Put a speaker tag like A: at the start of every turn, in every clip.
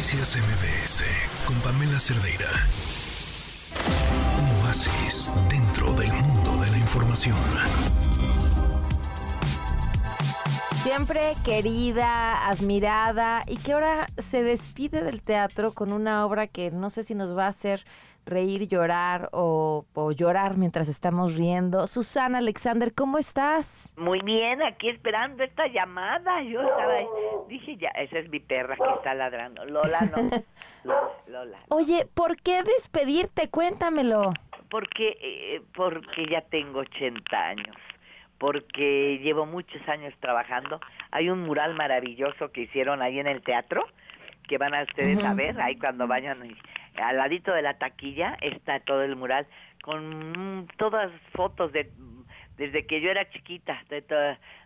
A: Noticias MBS con Pamela Cerdeira. Un oasis dentro del mundo de la información.
B: Siempre querida, admirada y que ahora se despide del teatro con una obra que no sé si nos va a hacer reír, llorar o, llorar mientras estamos riendo. Susana Alexander, ¿cómo estás?
C: Muy bien, aquí esperando esta llamada. Yo estaba ahí. Dije, ya, esa es mi perra que está ladrando. Lola, no. Lola,
B: Oye, ¿por qué despedirte? Cuéntamelo.
C: Porque, eh, porque ya tengo 80 años. Porque llevo muchos años trabajando. Hay un mural maravilloso que hicieron ahí en el teatro que van a ustedes a ver ahí cuando vayan al ladito de la taquilla está todo el mural con todas fotos de desde que yo era chiquita de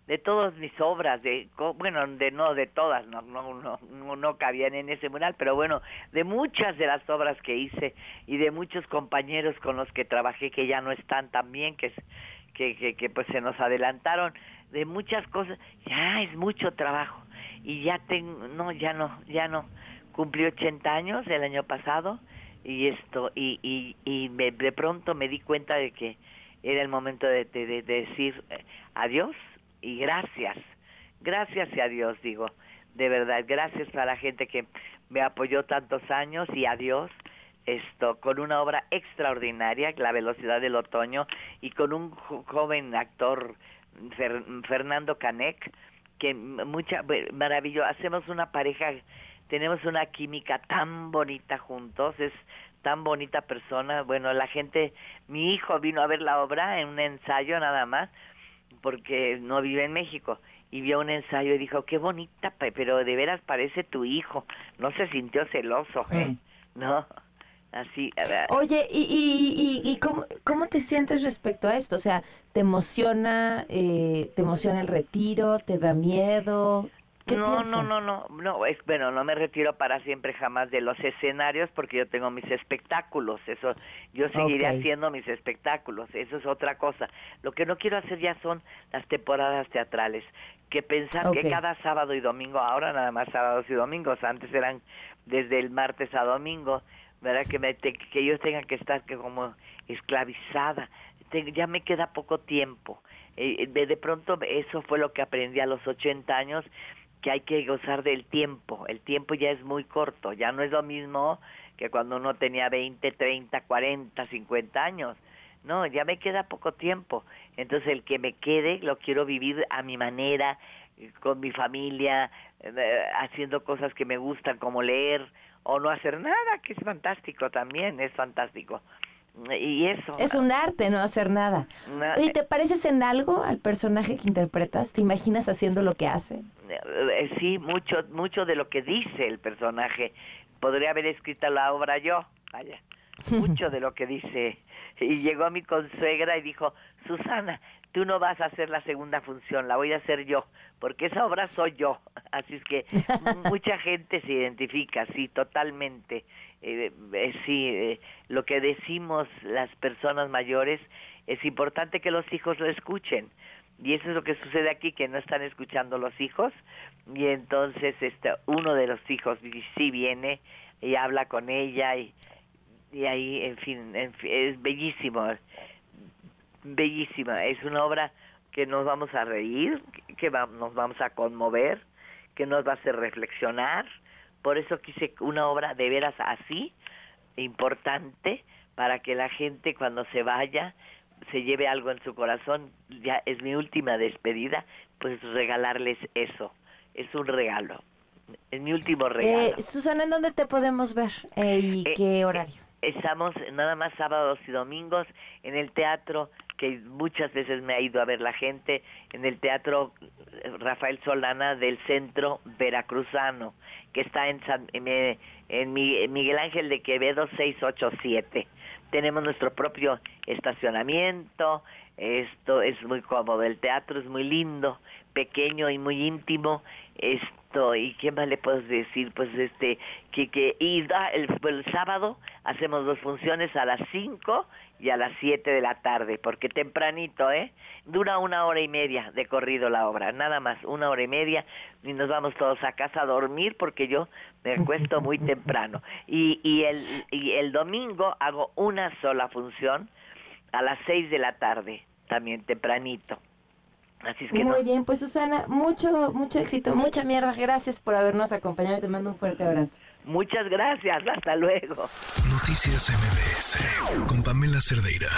C: de todas mis obras de bueno de no de todas no, no no no cabían en ese mural pero bueno de muchas de las obras que hice y de muchos compañeros con los que trabajé que ya no están tan bien que que, que, que pues se nos adelantaron de muchas cosas ya es mucho trabajo y ya tengo no ya no ya no cumplí 80 años el año pasado y esto y y, y de pronto me di cuenta de que era el momento de, de, decir eh, adiós y gracias gracias y adiós digo de verdad gracias a la gente que me apoyó tantos años y adiós esto con una obra extraordinaria la velocidad del otoño y con un joven actor Fernando Canek que mucha maravilloso hacemos una pareja tenemos una química tan bonita juntos, es tan bonita persona. Bueno, la gente, mi hijo vino a ver la obra en un ensayo nada más, porque no vive en México, y vio un ensayo y dijo, qué bonita, pero de veras parece tu hijo. No se sintió celoso, ¿eh? Mm. No, así.
B: Oye, ¿y, y, y, cómo, cómo, te sientes respecto a esto? O sea, ¿te emociona, eh, te emociona el retiro? ¿Te da miedo?
C: No, no, no, no, no, es bueno, no me retiro para siempre jamás de los escenarios porque yo tengo mis espectáculos, eso, yo seguiré haciendo mis espectáculos, eso es otra cosa. Lo que no quiero hacer ya son las temporadas teatrales, que pensar que cada sábado y domingo, ahora nada más sábados y domingos, antes eran desde el martes a domingo, ¿verdad? Que, me, que yo tenga que estar que como esclavizada, ya me queda poco tiempo. Eh, de, de pronto eso fue lo que aprendí a los 80 años que hay que gozar del tiempo. El tiempo ya es muy corto, ya no es lo mismo que cuando uno tenía 20, 30, 40, 50 años. No, ya me queda poco tiempo. Entonces el que me quede lo quiero vivir a mi manera, con mi familia, eh, haciendo cosas que me gustan como leer o no hacer nada, que es fantástico también, es fantástico y eso.
B: Es un arte no hacer nada. ¿Y te pareces en algo al personaje que interpretas? ¿Te imaginas haciendo lo que hace?
C: Eh, sí, mucho, mucho de lo que dice el personaje. Podría haber escrito la obra yo, vaya. Mucho de lo que dice. Y llegó mi consuegra y dijo, Susana, tú no vas a hacer la segunda función, la voy a hacer yo, porque esa obra soy yo. Así es que mucha gente se identifica, sí, totalmente. Eh, eh, sí, eh, lo que decimos las personas mayores es importante que los hijos lo escuchen. Y eso es lo que sucede aquí, que no están escuchando los hijos. Y entonces este, uno de los hijos sí viene y habla con ella y, y ahí, en fin, es bellísimo bellísima. Es una obra que nos vamos a reír, que nos vamos a conmover, que nos va a hacer reflexionar. Por eso quise una obra de veras así, importante, para que la gente cuando se vaya se lleve algo en su corazón. Ya es mi última despedida, pues regalarles eso. Es un regalo. Es mi último regalo.
B: Eh, Susana, ¿en dónde te podemos ver eh, y eh, qué horario?
C: Estamos nada más sábados y domingos en el teatro que muchas veces me ha ido a ver la gente en el Teatro Rafael Solana del Centro Veracruzano, que está en, en, Miguel Ángel de Quevedo 687. Tenemos nuestro propio estacionamiento, esto es muy cómodo, el teatro es muy lindo, pequeño y muy íntimo, y qué más le puedo decir pues este que que y da el, el sábado hacemos dos funciones a las 5 y a las 7 de la tarde porque tempranito eh dura una hora y media de corrido la obra nada más una hora y media y nos vamos todos a casa a dormir porque yo me acuesto muy temprano. Y y el y el domingo hago una sola función a las 6 de la tarde también tempranito Así es que
B: Muy
C: no.
B: bien, pues Susana, mucho, mucho éxito, mucha mierda. Gracias por habernos acompañado. Te mando un fuerte abrazo.
C: Muchas gracias, hasta luego.
A: Noticias MBS con Pamela Cerdeira.